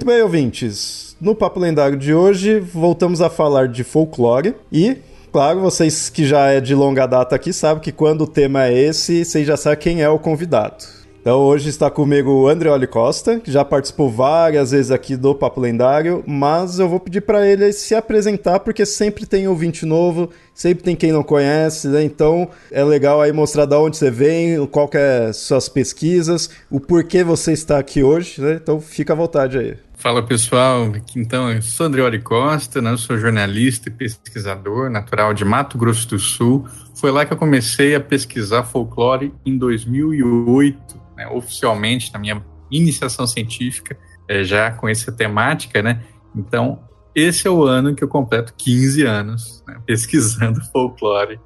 Muito bem, ouvintes. No Papo Lendário de hoje, voltamos a falar de folclore e, claro, vocês que já é de longa data aqui sabem que quando o tema é esse, vocês já sabem quem é o convidado. Então hoje está comigo o Andreoli Costa, que já participou várias vezes aqui do Papo Lendário, mas eu vou pedir para ele se apresentar porque sempre tem ouvinte novo, sempre tem quem não conhece, né? Então é legal aí mostrar de onde você vem, qual que é suas pesquisas, o porquê você está aqui hoje, né? Então fica à vontade aí. Fala pessoal, então eu sou Andreoli Costa, né? eu sou jornalista e pesquisador natural de Mato Grosso do Sul. Foi lá que eu comecei a pesquisar folclore em 2008 né, oficialmente na minha iniciação científica, é, já com essa temática, né? Então, esse é o ano que eu completo 15 anos né, pesquisando folclore.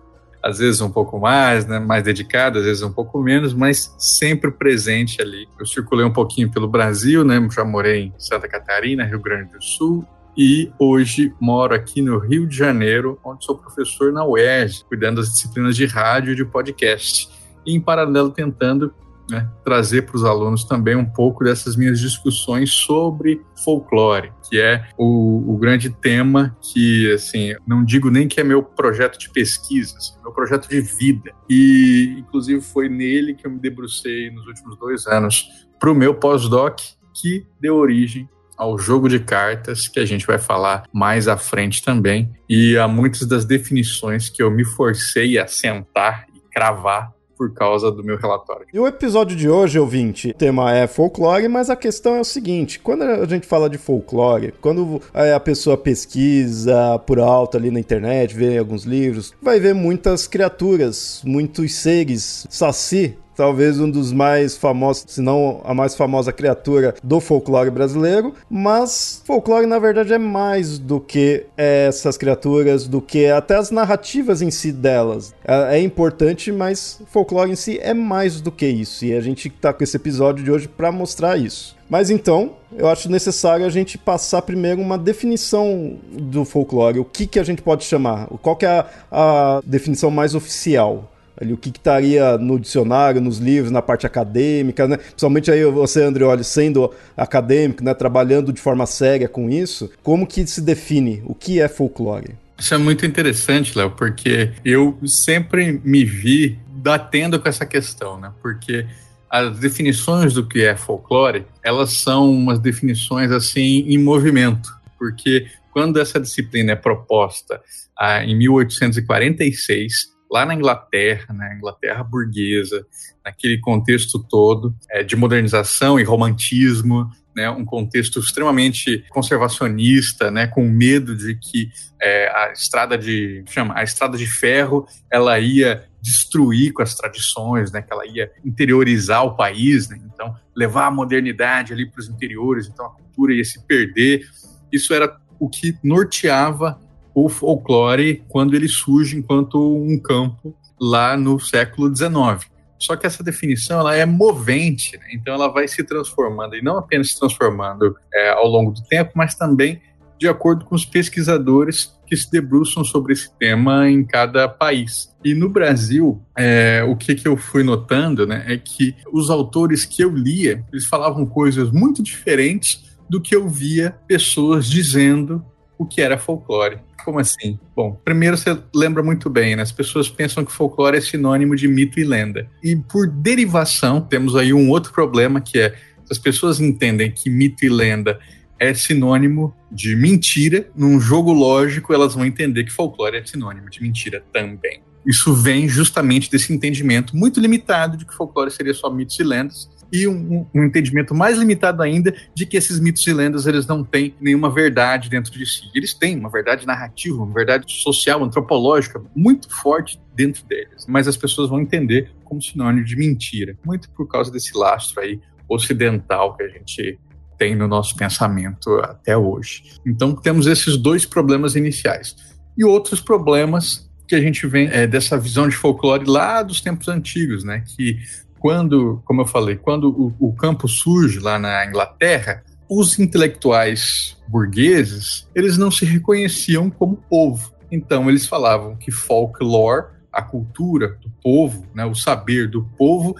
Às vezes um pouco mais, né, mais dedicado, às vezes um pouco menos, mas sempre presente ali. Eu circulei um pouquinho pelo Brasil, né, já morei em Santa Catarina, Rio Grande do Sul, e hoje moro aqui no Rio de Janeiro, onde sou professor na UERJ, cuidando das disciplinas de rádio e de podcast. E, em paralelo, tentando né, trazer para os alunos também um pouco dessas minhas discussões sobre folclore, que é o, o, grande tema que, assim, não digo nem que é meu projeto de pesquisa, assim, meu projeto de vida. E, inclusive, foi nele que eu me debrucei nos últimos dois anos para o meu pós-doc, que deu origem ao jogo de cartas, que a gente vai falar mais à frente também, e a muitas das definições que eu me forcei a sentar e cravar por causa do meu relatório. E o episódio de hoje, ouvinte, o tema é folclore, mas a questão é o seguinte: quando a gente fala de folclore, quando a pessoa pesquisa por alto ali na internet, vê alguns livros, vai ver muitas criaturas, muitos seres, saci, talvez um dos mais famosos, se não a mais famosa criatura do folclore brasileiro, mas folclore na verdade é mais do que essas criaturas, do que até as narrativas em si delas. É, é importante, mas folclore em si é mais do que isso, e a gente tá com esse episódio de hoje para mostrar isso. Mas então, eu acho necessário a gente passar primeiro uma definição do folclore. O que, que a gente pode chamar? Qual que é a, a definição mais oficial? Ali o que estaria no dicionário, nos livros, na parte acadêmica, né? Principalmente aí você, Andreoli, sendo acadêmico, né, trabalhando de forma séria com isso, como que se define o que é folclore? Isso é muito interessante, Léo, porque eu sempre me vi batendo com essa questão, né? Porque as definições do que é folclore, elas são umas definições assim em movimento, porque quando essa disciplina é proposta ah, em 1846, lá na Inglaterra, na né, Inglaterra burguesa, naquele contexto todo é, de modernização e romantismo, né, um contexto extremamente conservacionista, né, com medo de que é, a estrada de chama a estrada de ferro ela ia destruir com as tradições, né, que ela ia interiorizar o país, né, então levar a modernidade ali para os interiores, então a cultura ia se perder. Isso era o que norteava o folclore quando ele surge enquanto um campo lá no século XIX. Só que essa definição ela é movente, né? então ela vai se transformando, e não apenas se transformando é, ao longo do tempo, mas também de acordo com os pesquisadores que se debruçam sobre esse tema em cada país. E no Brasil, é, o que, que eu fui notando né, é que os autores que eu lia, eles falavam coisas muito diferentes do que eu via pessoas dizendo o que era folclore. Como assim? Bom, primeiro você lembra muito bem, né? As pessoas pensam que folclore é sinônimo de mito e lenda. E por derivação, temos aí um outro problema que é as pessoas entendem que mito e lenda é sinônimo de mentira, num jogo lógico elas vão entender que folclore é sinônimo de mentira também. Isso vem justamente desse entendimento muito limitado de que folclore seria só mitos e lendas, e um, um, entendimento mais limitado ainda de que esses mitos e lendas eles não têm nenhuma verdade dentro de si. Eles têm uma verdade narrativa, uma verdade social, antropológica muito forte dentro deles, mas as pessoas vão entender como sinônimo de mentira, muito por causa desse lastro aí ocidental que a gente tem no nosso pensamento até hoje. Então temos esses dois problemas iniciais. E outros problemas que a gente vem é, dessa visão de folclore lá dos tempos antigos, né? Que quando, como eu falei, quando o, o campo surge lá na Inglaterra, os intelectuais burgueses, eles não se reconheciam como povo. Então eles falavam que folklore, a cultura do povo, né, o saber do povo,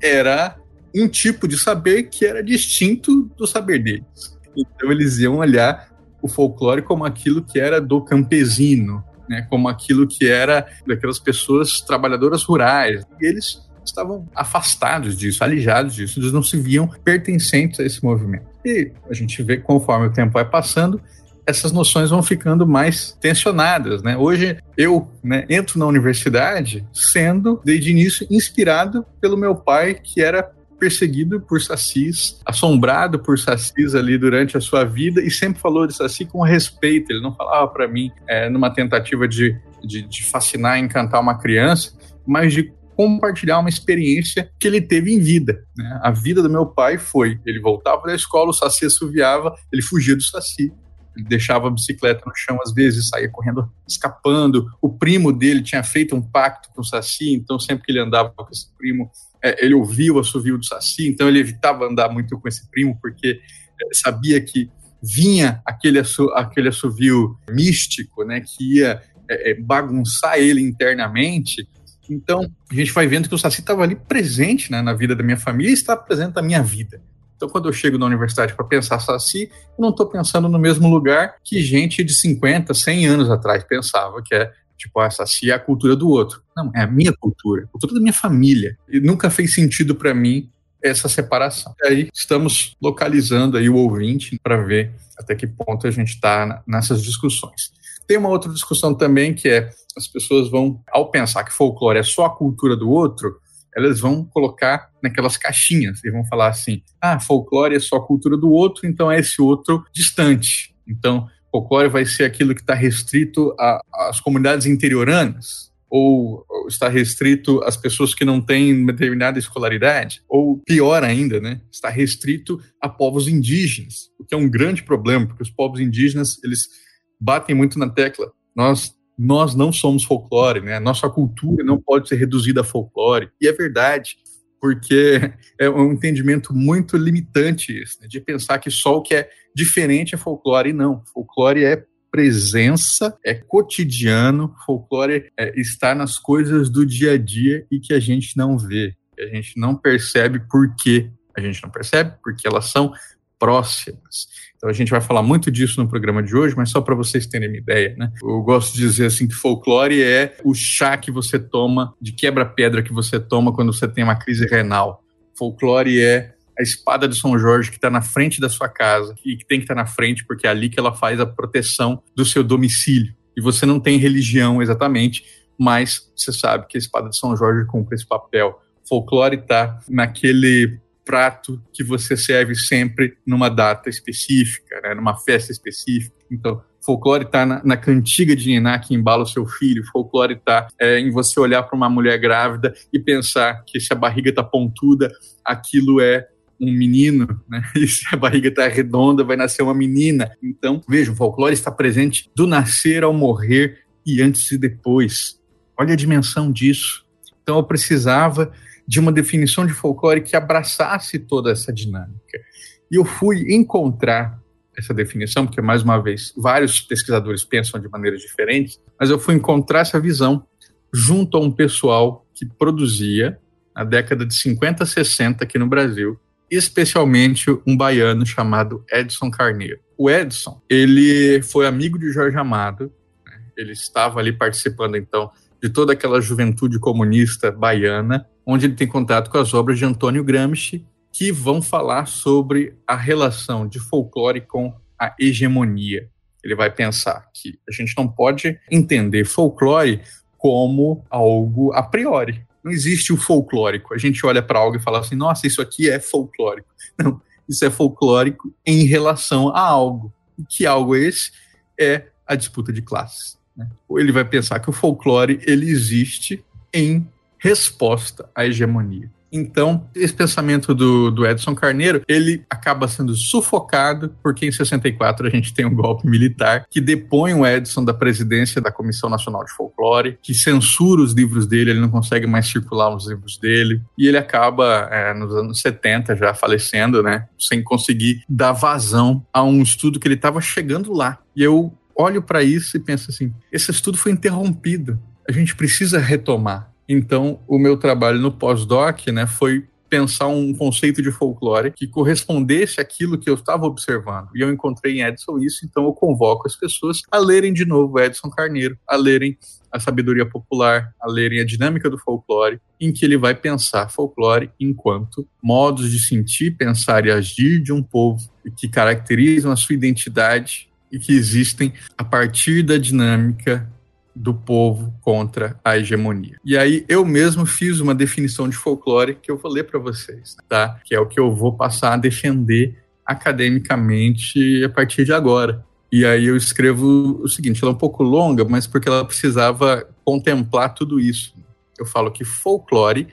era um tipo de saber que era distinto do saber deles. Então eles iam olhar o folclore como aquilo que era do campesino, né, como aquilo que era daquelas pessoas trabalhadoras rurais. E eles estavam afastados disso, alijados disso, eles não se viam pertencentes a esse movimento. E a gente vê conforme o tempo vai passando, essas noções vão ficando mais tensionadas, né? Hoje eu né, entro na universidade sendo, desde início, inspirado pelo meu pai, que era perseguido por sacis, assombrado por sacis ali durante a sua vida e sempre falou de saci com respeito. Ele não falava para mim é, numa tentativa de, de, de fascinar encantar uma criança, mas de compartilhar uma experiência que ele teve em vida. Né? A vida do meu pai foi: ele voltava da escola, o saci assoviava, ele fugia do saci. Ele deixava a bicicleta no chão às vezes, saía correndo, escapando. O primo dele tinha feito um pacto com o Saci, então sempre que ele andava com esse primo, é, ele ouvia o assovio do Saci, então ele evitava andar muito com esse primo, porque é, sabia que vinha aquele, aquele assovio místico, né, que ia é, é, bagunçar ele internamente. Então, a gente vai vendo que o Saci estava ali presente né, na vida da minha família e está presente na minha vida. Então, quando eu chego na universidade para pensar Saci, eu não estou pensando no mesmo lugar que gente de 50, 100 anos atrás pensava, que é tipo, a Saci é a cultura do outro. Não, é a minha cultura, a cultura da minha família. E nunca fez sentido para mim essa separação. E aí estamos localizando aí o ouvinte para ver até que ponto a gente está nessas discussões. Tem uma outra discussão também que é as pessoas vão, ao pensar que folclore é só a cultura do outro, elas vão colocar naquelas caixinhas e vão falar assim: ah, folclore é só a cultura do outro, então é esse outro distante. Então, folclore vai ser aquilo que está restrito às comunidades interioranas, ou está restrito às pessoas que não têm determinada escolaridade, ou pior ainda, né, está restrito a povos indígenas, o que é um grande problema, porque os povos indígenas, eles batem muito na tecla. Nós nós não somos folclore, né? Nossa cultura não pode ser reduzida a folclore. E é verdade, porque é um entendimento muito limitante isso, né? de pensar que só o que é diferente é folclore. E não, folclore é presença, é cotidiano, folclore é, está nas coisas do dia a dia e que a gente não vê, que a gente não percebe por quê. A gente não percebe porque elas são próximas. Então a gente vai falar muito disso no programa de hoje, mas só para vocês terem uma ideia, né? Eu gosto de dizer assim que folclore é o chá que você toma, de quebra-pedra que você toma quando você tem uma crise renal. Folclore é a espada de São Jorge que está na frente da sua casa e que tem que estar tá na frente porque é ali que ela faz a proteção do seu domicílio. E você não tem religião exatamente, mas você sabe que a espada de São Jorge cumpre esse papel. Folclore está naquele prato que você serve sempre numa data específica, né, numa festa específica. Então, folclore está na, na, cantiga de Niná que embala o seu filho, folclore está é, em você olhar para uma mulher grávida e pensar que se a barriga está pontuda, aquilo é um menino, né? E se a barriga está redonda, vai nascer uma menina. Então, veja, o folclore está presente do nascer ao morrer e antes e depois. Olha a dimensão disso. Então, eu precisava de uma definição de folclore que abraçasse toda essa dinâmica. E eu fui encontrar essa definição, porque, mais uma vez, vários pesquisadores pensam de maneiras diferentes, mas eu fui encontrar essa visão junto a um pessoal que produzia, na década de 50, 60 aqui no Brasil, especialmente um baiano chamado Edson Carneiro. O Edson, ele foi amigo de Jorge Amado, né? ele estava ali participando, então, de toda aquela juventude comunista baiana, onde ele tem contato com as obras de Antônio Gramsci, que vão falar sobre a relação de folclore com a hegemonia. Ele vai pensar que a gente não pode entender folclore como algo a priori. Não existe o folclórico. A gente olha para algo e fala assim: nossa, isso aqui é folclórico. Não, isso é folclórico em relação a algo. E que algo é esse? É a disputa de classes. Né? Ou ele vai pensar que o folclore ele existe em resposta à hegemonia. Então, esse pensamento do, do Edson Carneiro, ele acaba sendo sufocado, porque em 64 a gente tem um golpe militar que depõe o Edson da presidência da Comissão Nacional de Folclore, que censura os livros dele, ele não consegue mais circular os livros dele, e ele acaba, é, nos anos 70, já falecendo, né, sem conseguir dar vazão a um estudo que ele estava chegando lá. E eu olho para isso e penso assim: esse estudo foi interrompido, a gente precisa retomar. Então, o meu trabalho no pós-doc né, foi pensar um conceito de folclore que correspondesse àquilo que eu estava observando. E eu encontrei em Edson isso, então eu convoco as pessoas a lerem de novo Edson Carneiro, a lerem a sabedoria popular, a lerem a dinâmica do folclore, em que ele vai pensar folclore enquanto modos de sentir, pensar e agir de um povo que caracterizam a sua identidade e que existem a partir da dinâmica do povo contra a hegemonia. E aí eu mesmo fiz uma definição de folclore que eu vou ler para vocês, tá? Que é o que eu vou passar a defender academicamente a partir de agora. E aí eu escrevo o seguinte, ela é um pouco longa, mas porque ela precisava contemplar tudo isso. Eu falo que folclore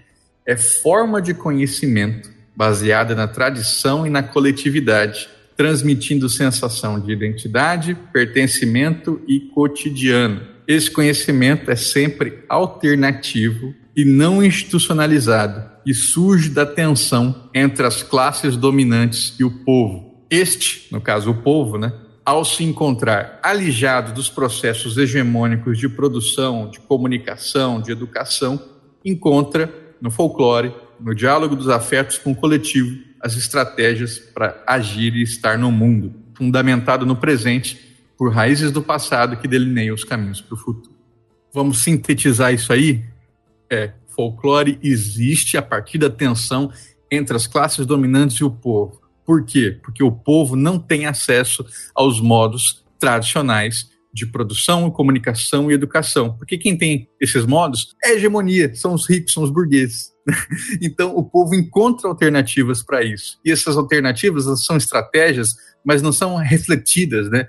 é forma de conhecimento baseada na tradição e na coletividade, transmitindo sensação de identidade, pertencimento e cotidiano esse conhecimento é sempre alternativo e não institucionalizado e surge da tensão entre as classes dominantes e o povo. Este, no caso o povo, né, ao se encontrar alijado dos processos hegemônicos de produção, de comunicação, de educação, encontra no folclore, no diálogo dos afetos com o coletivo, as estratégias para agir e estar no mundo, fundamentado no presente por raízes do passado que delineiam os caminhos para o futuro. Vamos sintetizar isso aí? É, folclore existe a partir da tensão entre as classes dominantes e o povo. Por quê? Porque o povo não tem acesso aos modos tradicionais de produção, comunicação e educação. Porque quem tem esses modos é hegemonia, são os ricos, são os burgueses. Então o povo encontra alternativas para isso. E essas alternativas são estratégias, mas não são refletidas, né?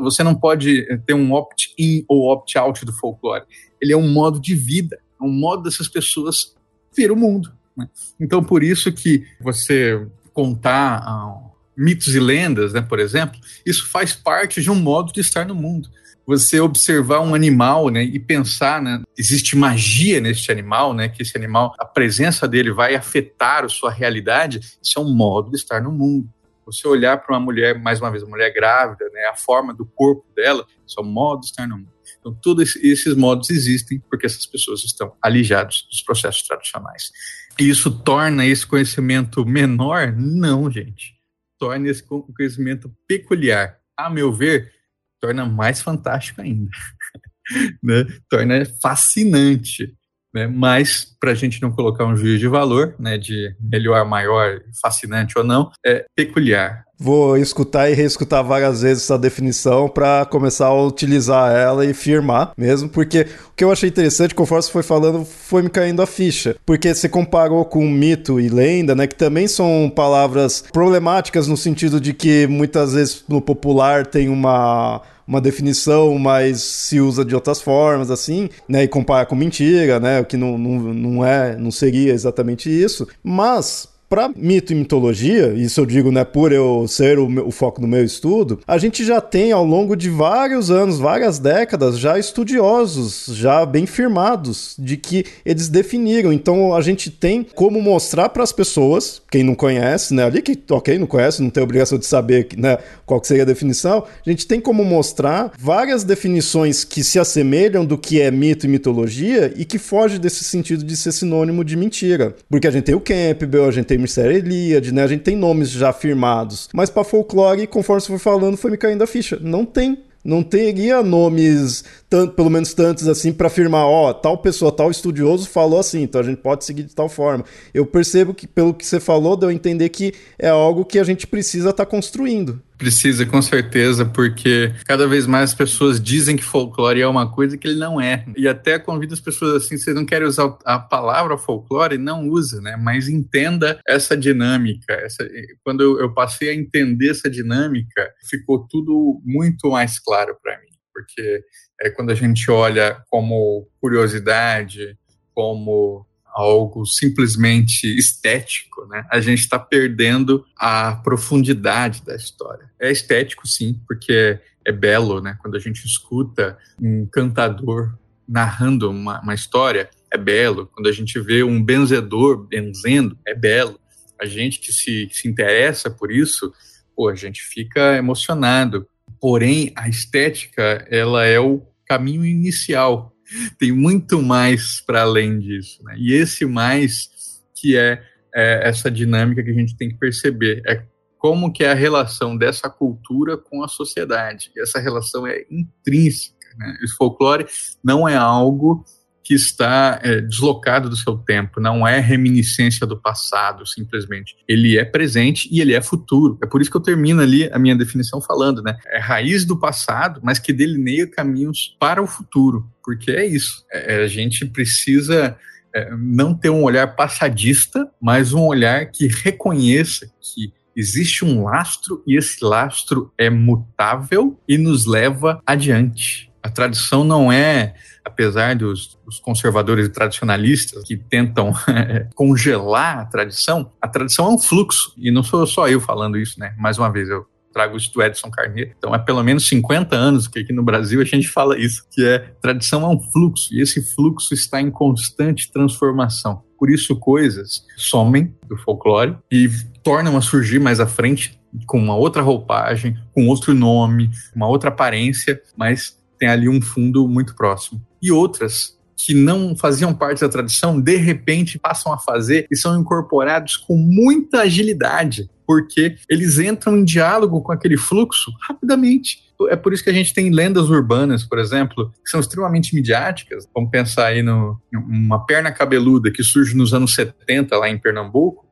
Você não pode ter um opt-in ou opt-out do folclore. Ele é um modo de vida, é um modo dessas pessoas ver o mundo. Né? Então, por isso que você contar uh, mitos e lendas, né, por exemplo, isso faz parte de um modo de estar no mundo. Você observar um animal né, e pensar, né, existe magia neste animal, né, que esse animal, a presença dele vai afetar a sua realidade, isso é um modo de estar no mundo. Você olhar para uma mulher, mais uma vez, uma mulher grávida, né, a forma do corpo dela, são modos estar no mundo. Então, todos esses modos existem porque essas pessoas estão alijadas dos processos tradicionais. E isso torna esse conhecimento menor? Não, gente. Torna esse conhecimento peculiar. A meu ver, torna mais fantástico ainda. né? Torna fascinante né? Mas, para a gente não colocar um juízo de valor, né, de melhor, maior, fascinante ou não, é peculiar. Vou escutar e reescutar várias vezes essa definição para começar a utilizar ela e firmar mesmo, porque o que eu achei interessante, conforme você foi falando, foi me caindo a ficha. Porque você comparou com mito e lenda, né, que também são palavras problemáticas no sentido de que muitas vezes no popular tem uma uma definição, mas se usa de outras formas, assim, né? E compara com mentira, né? O que não, não, não é, não seria exatamente isso. Mas para mito e mitologia, isso eu digo né, por eu ser o, meu, o, foco do meu estudo, a gente já tem ao longo de vários anos, várias décadas, já estudiosos, já bem firmados, de que eles definiram. Então a gente tem como mostrar para as pessoas, quem não conhece, né, ali que, ok, não conhece, não tem obrigação de saber né, qual seria a definição, a gente tem como mostrar várias definições que se assemelham do que é mito e mitologia e que foge desse sentido de ser sinônimo de mentira. Porque a gente tem o Campbell, a gente tem Mistério Eliade, né? A gente tem nomes já firmados. Mas para folclore, conforme você foi falando, foi me caindo a ficha. Não tem não teria nomes, tanto, pelo menos tantos assim, para afirmar, ó, tal pessoa, tal estudioso falou assim, então a gente pode seguir de tal forma. Eu percebo que, pelo que você falou, deu a entender que é algo que a gente precisa estar tá construindo. Precisa, com certeza, porque cada vez mais as pessoas dizem que folclore é uma coisa que ele não é. E até convido as pessoas assim, vocês não querem usar a palavra folclore, não usa, né? Mas entenda essa dinâmica. Essa, quando eu, eu passei a entender essa dinâmica, ficou tudo muito mais claro para mim. Porque é, quando a gente olha como curiosidade, como algo simplesmente estético, né, a gente está perdendo a profundidade da história. É estético, sim, porque é belo, né? Quando a gente escuta um cantador narrando uma, uma história, é belo. Quando a gente vê um benzedor benzendo, é belo. A gente que se, se interessa por isso, pô, a gente fica emocionado. Porém, a estética, ela é o caminho inicial. Tem muito mais para além disso, né? E esse mais que é, é essa dinâmica que a gente tem que perceber. É como que é a relação dessa cultura com a sociedade. E essa relação é intrínseca. Né? O folclore não é algo que está é, deslocado do seu tempo, não é reminiscência do passado, simplesmente. Ele é presente e ele é futuro. É por isso que eu termino ali a minha definição falando, né? É raiz do passado, mas que delineia caminhos para o futuro, porque é isso. É, a gente precisa é, não ter um olhar passadista, mas um olhar que reconheça que existe um lastro e esse lastro é mutável e nos leva adiante. A tradição não é, apesar dos, dos conservadores e tradicionalistas que tentam congelar a tradição, a tradição é um fluxo. E não sou só eu falando isso, né? Mais uma vez, eu trago isso do Edson Carneiro. Então, é pelo menos 50 anos que aqui no Brasil a gente fala isso, que é tradição é um fluxo, e esse fluxo está em constante transformação. Por isso, coisas somem do folclore e tornam a surgir mais à frente com uma outra roupagem, com outro nome, uma outra aparência, mas tem ali um fundo muito próximo. E outras que não faziam parte da tradição, de repente passam a fazer e são incorporados com muita agilidade porque eles entram em diálogo com aquele fluxo rapidamente. É por isso que a gente tem lendas urbanas, por exemplo, que são extremamente midiáticas. Vamos pensar aí no uma perna cabeluda que surge nos anos 70 lá em Pernambuco.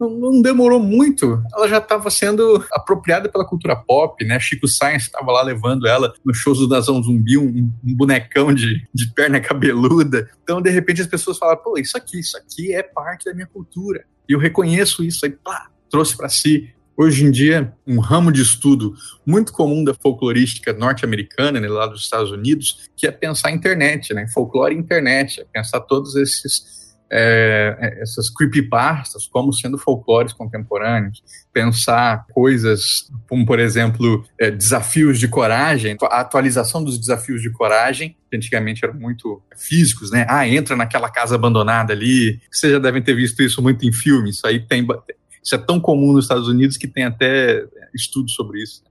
Não, não demorou muito, ela já estava sendo apropriada pela cultura pop, né? Chico Sainz estava lá levando ela no show do Nação Zumbi, um, um, bonecão de, de perna cabeluda. Então, de repente, as pessoas falam: pô, isso aqui, isso aqui é parte da minha cultura. E eu reconheço isso aí, pá, trouxe para si hoje em dia um ramo de estudo muito comum da folclorística norte-americana, né, lá dos Estados Unidos, que é pensar a internet, né, folclore e internet, é pensar todos esses é, é, essas creepypastas como sendo folclores contemporâneos, pensar coisas como, por exemplo, é, desafios de coragem, a atualização dos desafios de coragem, que antigamente eram muito físicos, né? Ah, entra naquela casa abandonada ali. Vocês já devem ter visto isso muito em filmes. Isso aí tem, isso é tão comum nos Estados Unidos que tem até estudos sobre isso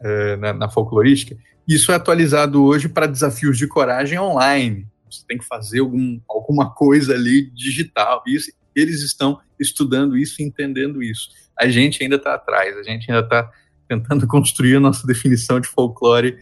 é, na, na folclorística. Isso é atualizado hoje para desafios de coragem online. Você tem que fazer algum, alguma coisa ali digital. Isso, eles estão estudando isso entendendo isso. A gente ainda está atrás, a gente ainda está tentando construir a nossa definição de folclore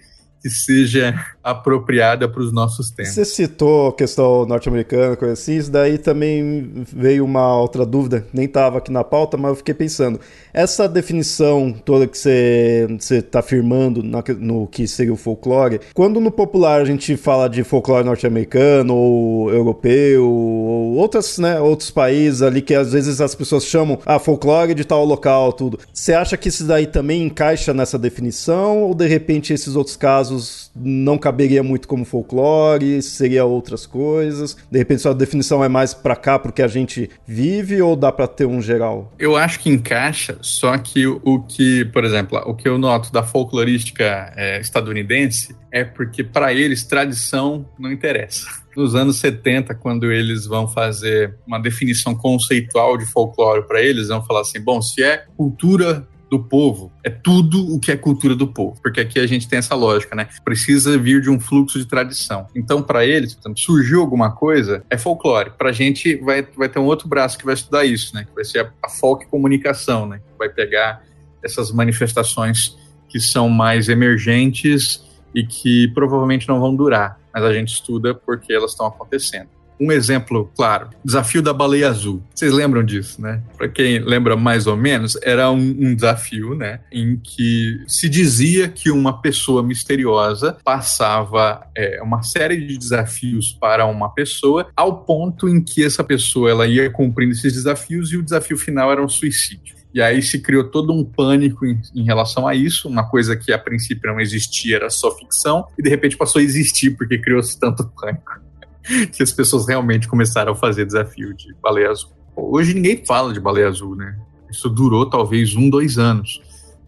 que seja apropriada para os nossos tempos. Você citou a questão norte-americana, coisa assim, isso daí também veio uma outra dúvida, nem estava aqui na pauta, mas eu fiquei pensando. Essa definição toda que você está afirmando na, no que seria o folclore, quando no popular a gente fala de folclore norte-americano ou europeu, ou outras, né, outros países ali que às vezes as pessoas chamam ah, folclore de tal local, tudo. Você acha que isso daí também encaixa nessa definição ou de repente esses outros casos casos não caberia muito como folclore, seria outras coisas? De repente sua definição é mais para cá porque a gente vive ou dá para ter um geral? Eu acho que encaixa, só que o, que, por exemplo, o que eu noto da folclorística é, estadunidense é porque para eles tradição não interessa nos anos 70, quando eles vão fazer uma definição conceitual de folclore para eles, vão falar assim: bom, se é cultura do povo. É tudo o que é cultura do povo, porque aqui a gente tem essa lógica, né? Precisa vir de um fluxo de tradição. Então, para eles, surgiu alguma coisa, é folclore. Para a gente, vai, vai ter um outro braço que vai estudar isso, né? Que vai ser a, a folk comunicação, né? Que vai pegar essas manifestações que são mais emergentes e que provavelmente não vão durar, mas a gente estuda porque elas estão acontecendo. Um exemplo claro, desafio da baleia azul. Vocês lembram disso, né? Para quem lembra mais ou menos, era um, um, desafio, né, em que se dizia que uma pessoa misteriosa passava é, uma série de desafios para uma pessoa, ao ponto em que essa pessoa ela ia cumprindo esses desafios e o desafio final era um suicídio. E aí se criou todo um pânico em, em, relação a isso, uma coisa que a princípio não existia, era só ficção, e de repente passou a existir porque criou-se tanto pânico. que as pessoas realmente começaram a fazer desafio de baleia azul. Hoje ninguém fala de baleia azul, né? Isso durou talvez um, dois anos,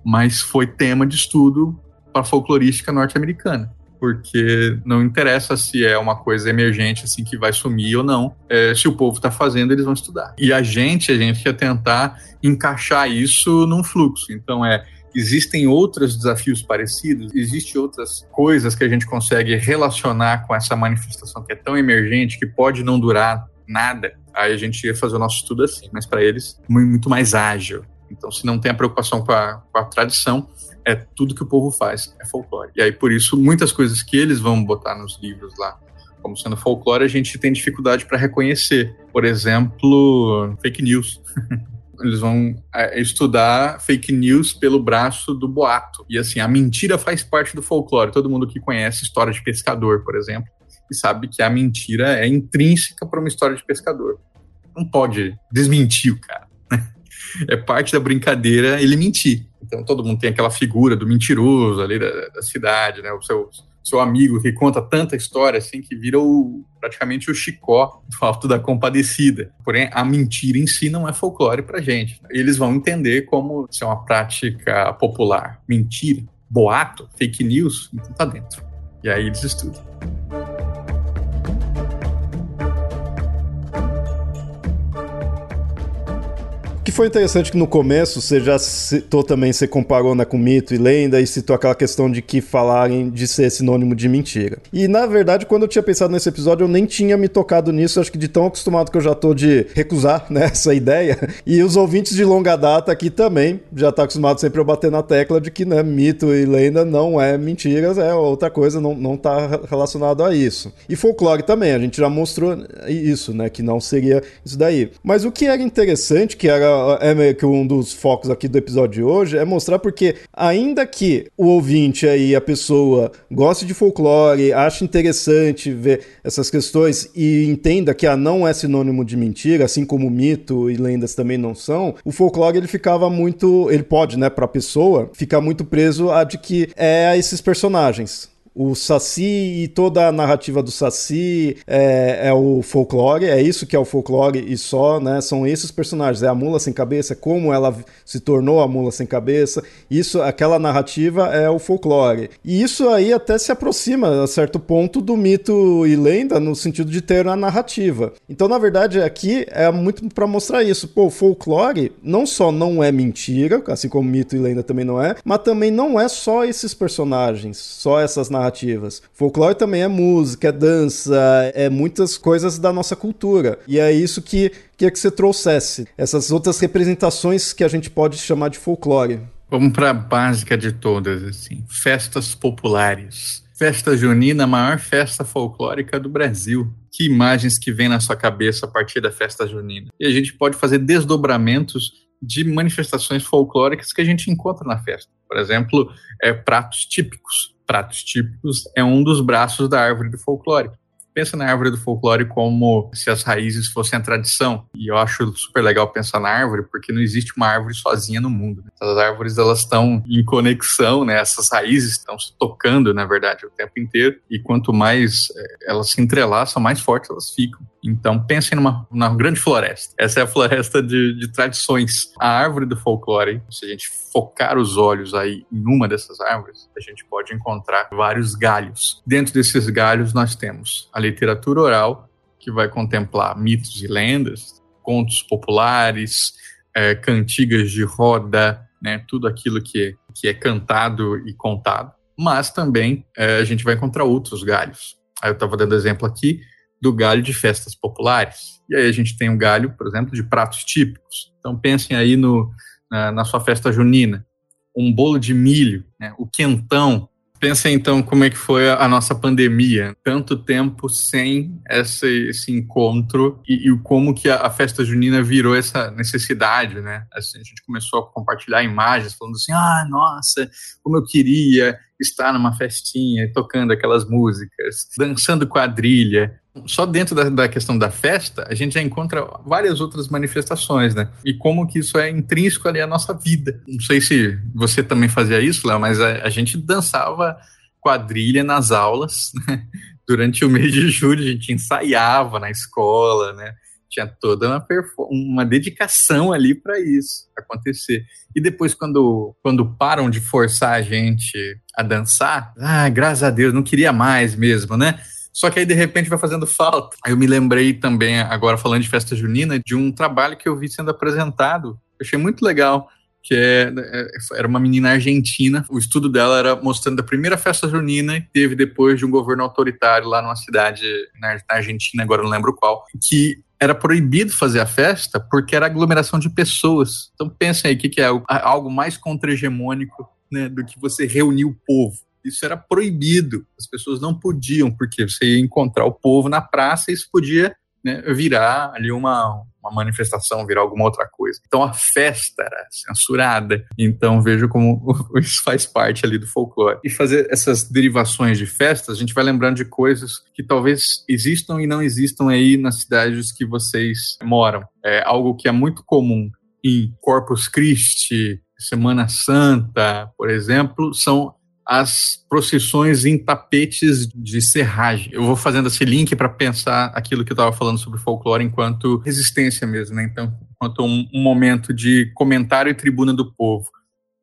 mas foi tema de estudo para a folclorística norte-americana porque não interessa se é uma coisa emergente assim que vai sumir ou não. É, se o povo está fazendo, eles vão estudar. E a gente, a gente quer tentar encaixar isso num fluxo. Então é Existem outros desafios parecidos? Existem outras coisas que a gente consegue relacionar com essa manifestação que é tão emergente, que pode não durar nada? Aí a gente ia fazer o nosso estudo assim, mas para eles, muito mais ágil. Então, se não tem a preocupação com a, com a tradição, é tudo que o povo faz, é folclore. E aí, por isso, muitas coisas que eles vão botar nos livros lá, como sendo folclore, a gente tem dificuldade para reconhecer. Por exemplo, fake news. eles vão é, estudar fake news pelo braço do boato. E assim, a mentira faz parte do folclore. Todo mundo que conhece história de pescador, por exemplo, e sabe que a mentira é intrínseca para uma história de pescador. Não pode desmentir o cara. Né? É parte da brincadeira ele mentir. Então todo mundo tem aquela figura do mentiroso ali da, da cidade, né? O seu seu amigo que conta tanta história assim que vira o, praticamente o chicó do alto da compadecida. Porém, a mentira em si não é folclore pra gente. Eles vão entender como se é uma prática popular. Mentira, boato, fake news, então tá dentro. E aí eles estudam. Que foi interessante que no começo você já citou também, você comparou né, com mito e lenda e citou aquela questão de que falarem de ser sinônimo de mentira. E na verdade, quando eu tinha pensado nesse episódio, eu nem tinha me tocado nisso, acho que de tão acostumado que eu já tô de recusar né, essa ideia. E os ouvintes de longa data aqui também já tá acostumado sempre a bater na tecla de que né, mito e lenda não é mentiras, é outra coisa, não, não tá relacionado a isso. E folclore também, a gente já mostrou isso, né, que não seria isso daí. Mas o que era interessante, que era é meio que um dos focos aqui do episódio de hoje, é mostrar porque, ainda que o ouvinte aí, a pessoa, goste de folclore, ache interessante ver essas questões e entenda que a não é sinônimo de mentira, assim como mito e lendas também não são, o folclore ele ficava muito. Ele pode, né, pra pessoa, ficar muito preso a de que é a esses personagens o Saci e toda a narrativa do Saci é, é, o folclore, é isso que é o folclore e só, né? São esses personagens, é a mula sem cabeça, como ela se tornou a mula sem cabeça. Isso, aquela narrativa é o folclore. E isso aí até se aproxima a certo ponto do mito e lenda no sentido de ter a narrativa. Então, na verdade, aqui é muito para mostrar isso. Pô, folclore não só não é mentira, assim como mito e lenda também não é, mas também não é só esses personagens, só essas narrativas narrativas. Folclore também é música, é dança, é muitas coisas da nossa cultura. E é isso que queria que você trouxesse. Essas outras representações que a gente pode chamar de folclore. Vamos para a básica de todas, assim. Festas populares. Festa junina, a maior festa folclórica do Brasil. Que imagens que vem na sua cabeça a partir da festa junina? E a gente pode fazer desdobramentos de manifestações folclóricas que a gente encontra na festa. Por exemplo, é, pratos típicos pratos típicos é um dos braços da árvore do folclore. Pensa na árvore do folclore como se as raízes fossem a tradição. E eu acho super legal pensar na árvore, porque não existe uma árvore sozinha no mundo. Né? As árvores elas estão em conexão, né? Essas raízes estão se tocando, na verdade, o tempo inteiro. E quanto mais é, elas se entrelaçam, mais fortes elas ficam. Então, pensem numa, numa grande floresta. Essa é a floresta de, de, tradições. A árvore do folclore, se a gente focar os olhos aí em uma dessas árvores, a gente pode encontrar vários galhos. Dentro desses galhos, nós temos a literatura oral, que vai contemplar mitos e lendas, contos populares, é, cantigas de roda, né, tudo aquilo que, que é cantado e contado. Mas também é, a gente vai encontrar outros galhos. Aí eu estava dando exemplo aqui do galho de festas populares. E aí a gente tem um galho, por exemplo, de pratos típicos. Então pensem aí no, na, na sua festa junina. Um bolo de milho, né? o quentão. Pensem então como é que foi a nossa pandemia. Tanto tempo sem esse, esse encontro e, e como que a, a, festa junina virou essa necessidade, né? Assim, a gente começou a compartilhar imagens falando assim, ah, nossa, como eu queria estar numa festinha, tocando aquelas músicas, dançando quadrilha, só dentro da, da, questão da festa, a gente já encontra várias outras manifestações, né? E como que isso é intrínseco ali à nossa vida. Não sei se você também fazia isso, Léo, mas a, a gente dançava quadrilha nas aulas, né? durante o mês de julho a gente ensaiava na escola, né? Tinha toda uma, uma dedicação ali para isso acontecer. E depois, quando, quando param de forçar a gente a dançar, ah, graças a Deus, não queria mais mesmo, né? Só que aí, de repente, vai fazendo falta. Eu me lembrei também, agora falando de festa junina, de um trabalho que eu vi sendo apresentado. Eu achei muito legal que é, é, era uma menina argentina. O estudo dela era mostrando a primeira festa junina que teve depois de um governo autoritário lá numa cidade na Argentina, agora não lembro qual, que era proibido fazer a festa porque era aglomeração de pessoas. Então pensem aí o que, que é algo mais contra-hegemônico né, do que você reunir o povo. Isso era proibido. As pessoas não podiam, porque você ia encontrar o povo na praça e isso podia né, virar ali uma, uma manifestação, virar alguma outra coisa. Então a festa era censurada. Então vejo como isso faz parte ali do folclore. E fazer essas derivações de festas, a gente vai lembrando de coisas que talvez existam e não existam aí nas cidades que vocês moram. É algo que é muito comum em Corpus Christi, Semana Santa, por exemplo, são as procissões em tapetes de serragem. Eu vou fazendo esse link para pensar aquilo que eu estava falando sobre folclore enquanto resistência mesmo, né? Então, enquanto um, um momento de comentário e tribuna do povo.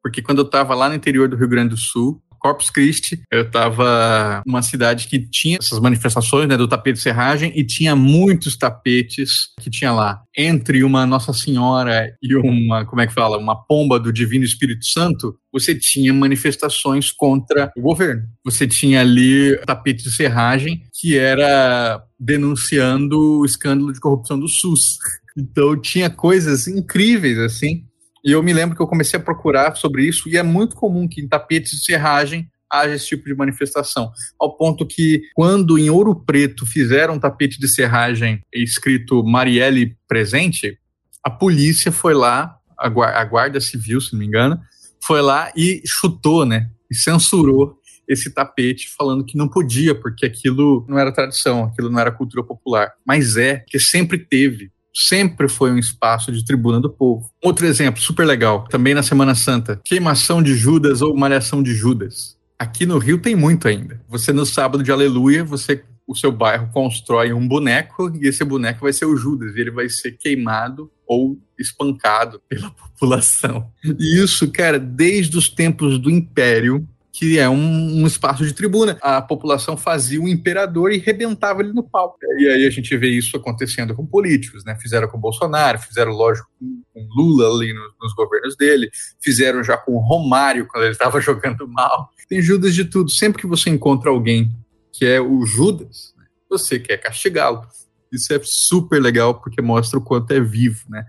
Porque quando eu estava lá no interior do Rio Grande do Sul, Corpus Christi. Eu estava numa cidade que tinha essas manifestações né, do tapete de serragem e tinha muitos tapetes que tinha lá. Entre uma Nossa Senhora e uma, como é que fala, uma pomba do Divino Espírito Santo, você tinha manifestações contra o governo. Você tinha ali tapete de serragem que era denunciando o escândalo de corrupção do SUS. Então tinha coisas incríveis assim e eu me lembro que eu comecei a procurar sobre isso, e é muito comum que em tapetes de serragem haja esse tipo de manifestação. Ao ponto que, quando em Ouro Preto fizeram um tapete de serragem escrito Marielle presente, a polícia foi lá, a Guarda Civil, se não me engano, foi lá e chutou, né? E censurou esse tapete falando que não podia, porque aquilo não era tradição, aquilo não era cultura popular. Mas é, que sempre teve sempre foi um espaço de tribuna do povo. Outro exemplo super legal, também na Semana Santa, queimação de Judas ou malhação de Judas. Aqui no Rio tem muito ainda. Você no sábado de Aleluia, você o seu bairro constrói um boneco e esse boneco vai ser o Judas, e ele vai ser queimado ou espancado pela população. E isso, cara, desde os tempos do Império, que é um, um, espaço de tribuna. A população fazia o imperador e rebentava ele no pau. E aí a gente vê isso acontecendo com políticos, né? Fizeram com Bolsonaro, fizeram, lógico, com Lula ali nos, nos governos dele, fizeram já com Romário quando ele estava jogando mal. Tem Judas de tudo. Sempre que você encontra alguém que é o Judas, né? você quer castigá-lo. Isso é super legal porque mostra o quanto é vivo, né?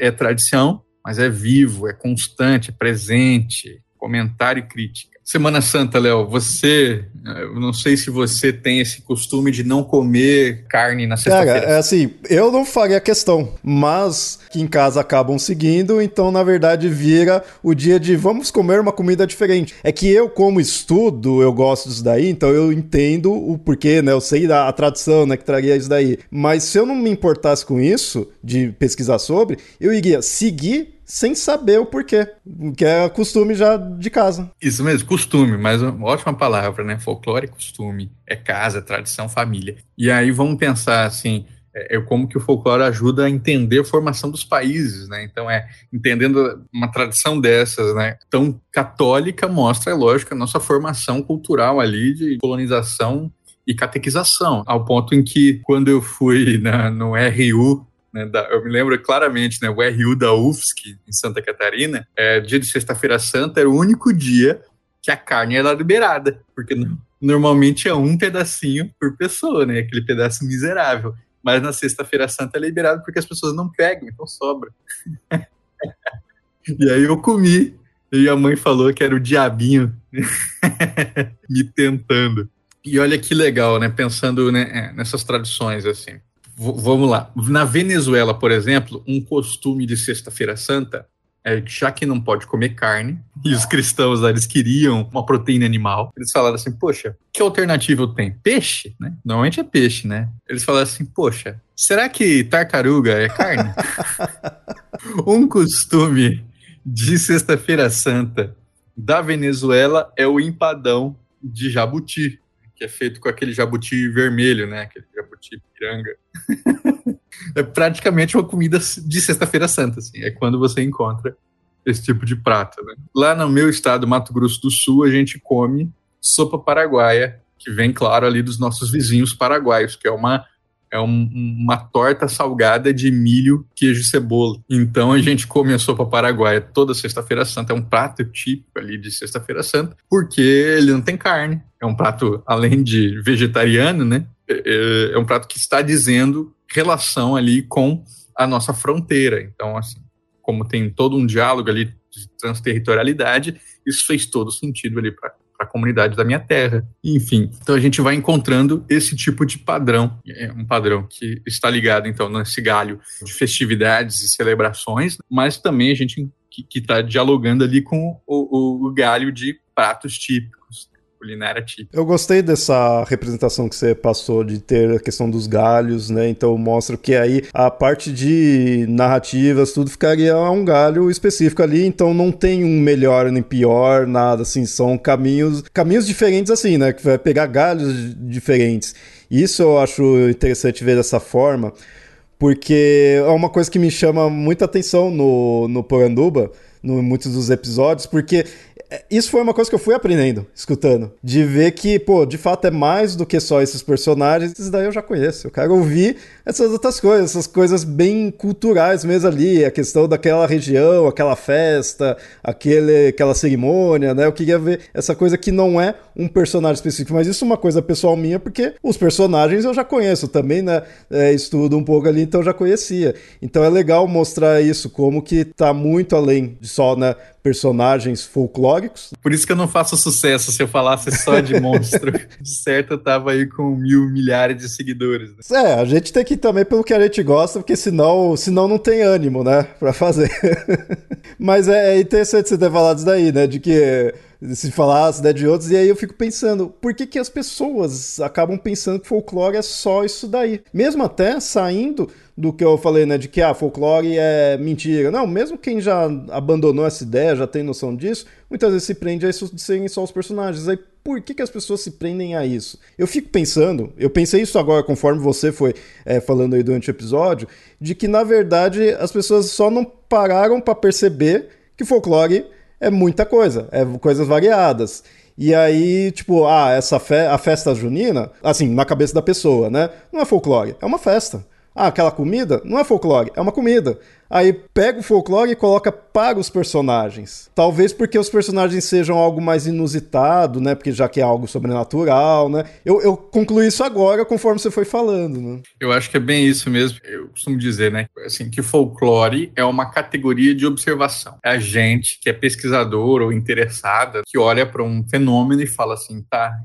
É, tradição, mas é vivo, é constante, é presente, comentário e crítica. Semana Santa, Léo, você, eu não sei se você tem esse costume de não comer carne na sexta-feira. Cara, é assim, eu não faria questão, mas que em casa acabam seguindo, então na verdade vira o dia de vamos comer uma comida diferente. É que eu como estudo, eu gosto disso daí, então eu entendo o porquê, né? Eu sei da a tradição, né, que traria isso daí. Mas se eu não me importasse com isso, de pesquisar sobre, eu iria seguir sem saber o porquê, que é costume já de casa. Isso mesmo, costume, mas uma ótima palavra, né? Folclore é costume, é casa, é tradição, família. E aí vamos pensar assim, é, é, como que o folclore ajuda a entender a formação dos países, né? Então é entendendo uma tradição dessas, né? Tão católica mostra, é lógico, a nossa formação cultural ali de colonização e catequização, ao ponto em que quando eu fui na, no RU né, eu me lembro claramente, né, o RU da UFSC, em Santa Catarina, é, dia de Sexta-feira Santa era o único dia que a carne era liberada, porque normalmente é um pedacinho por pessoa, né, aquele pedaço miserável. Mas na Sexta-feira Santa é liberado porque as pessoas não pegam, então sobra. e aí eu comi, e a mãe falou que era o diabinho me tentando. E olha que legal, né, pensando né, é, nessas tradições, assim vamos lá. Na Venezuela, por exemplo, um costume de Sexta-feira Santa é já que não pode comer carne, e os cristãos lá, eles queriam uma proteína animal, eles falaram assim, poxa, que alternativa eu tenho? Peixe, né? Normalmente é peixe, né? Eles falaram assim, poxa, será que tartaruga é carne? um costume de Sexta-feira Santa da Venezuela é o empadão de jabuti, é feito com aquele jabuti vermelho, né? Aquele jabuti piranga. é praticamente uma comida de Sexta-feira Santa, assim. É quando você encontra esse tipo de prato. Né? Lá no meu estado, Mato Grosso do Sul, a gente come sopa paraguaia, que vem, claro, ali dos nossos vizinhos paraguaios, que é uma é um, uma torta salgada de milho, queijo e cebola. Então a gente come a sopa paraguaia toda sexta-feira santa, é um prato típico ali de sexta-feira santa, porque ele não tem carne. É um prato, além de vegetariano, né? É, é, é um prato que está dizendo relação ali com a nossa fronteira. Então, assim, como tem todo um diálogo ali de transterritorialidade, isso fez todo sentido ali para a comunidade da minha terra. Enfim, então a gente vai encontrando esse tipo de padrão, é um padrão que está ligado então nesse galho de festividades e celebrações, mas também a gente que está dialogando ali com o, o, o galho de pratos típicos culinária típica. Eu gostei dessa representação que você passou de ter a questão dos galhos, né? Então mostra que aí a parte de narrativas, tudo ficaria um galho específico ali, então não tem um melhor nem pior, nada assim, são caminhos, caminhos diferentes assim, né? Que vai pegar galhos diferentes. Isso eu acho interessante ver dessa forma, porque é uma coisa que me chama muita atenção no, no Poranduba, no muitos dos episódios, porque isso foi uma coisa que eu fui aprendendo, escutando. De ver que, pô, de fato é mais do que só esses personagens. Isso daí eu já conheço. Eu quero ouvir essas outras coisas, essas coisas bem culturais mesmo ali. A questão daquela região, aquela festa, aquele, aquela cerimônia, né? Eu queria ver essa coisa que não é um personagem específico. Mas isso é uma coisa pessoal minha, porque os personagens eu já conheço também, né? É, estudo um pouco ali, então eu já conhecia. Então é legal mostrar isso, como que tá muito além de só, né? personagens folclóricos. Por isso que eu não faço sucesso se eu falasse só de monstro. de certo, eu tava aí com mil milhares de seguidores. Né? É, a gente tem que ir também pelo que a gente gosta, porque senão, senão não tem ânimo, né, pra fazer. Mas é, é interessante você ter falado isso daí, né, de que se falasse né, de outros, e aí eu fico pensando, por que, que as pessoas acabam pensando que folclore é só isso daí? Mesmo até saindo do que eu falei, né, de que ah, folclore é mentira. Não, mesmo quem já abandonou essa ideia, já tem noção disso, muitas vezes se prende a isso de serem só os personagens. Aí por que, que as pessoas se prendem a isso? Eu fico pensando, eu pensei isso agora conforme você foi é, falando aí durante o episódio, de que na verdade as pessoas só não pararam para perceber que folclore é muita coisa, é coisas variadas. E aí, tipo, ah, essa fe a festa junina, assim, na cabeça da pessoa, né? Não é folclore, é uma festa. Ah, aquela comida não é folclore, é uma comida. Aí pega o folclore e coloca para os personagens. Talvez porque os personagens sejam algo mais inusitado, né? Porque já que é algo sobrenatural, né? Eu, eu concluí isso agora conforme você foi falando, né? Eu acho que é bem isso mesmo. Eu costumo dizer, né? Assim, que folclore é uma categoria de observação. É a gente que é pesquisador ou interessada que olha para um fenômeno e fala assim, tá,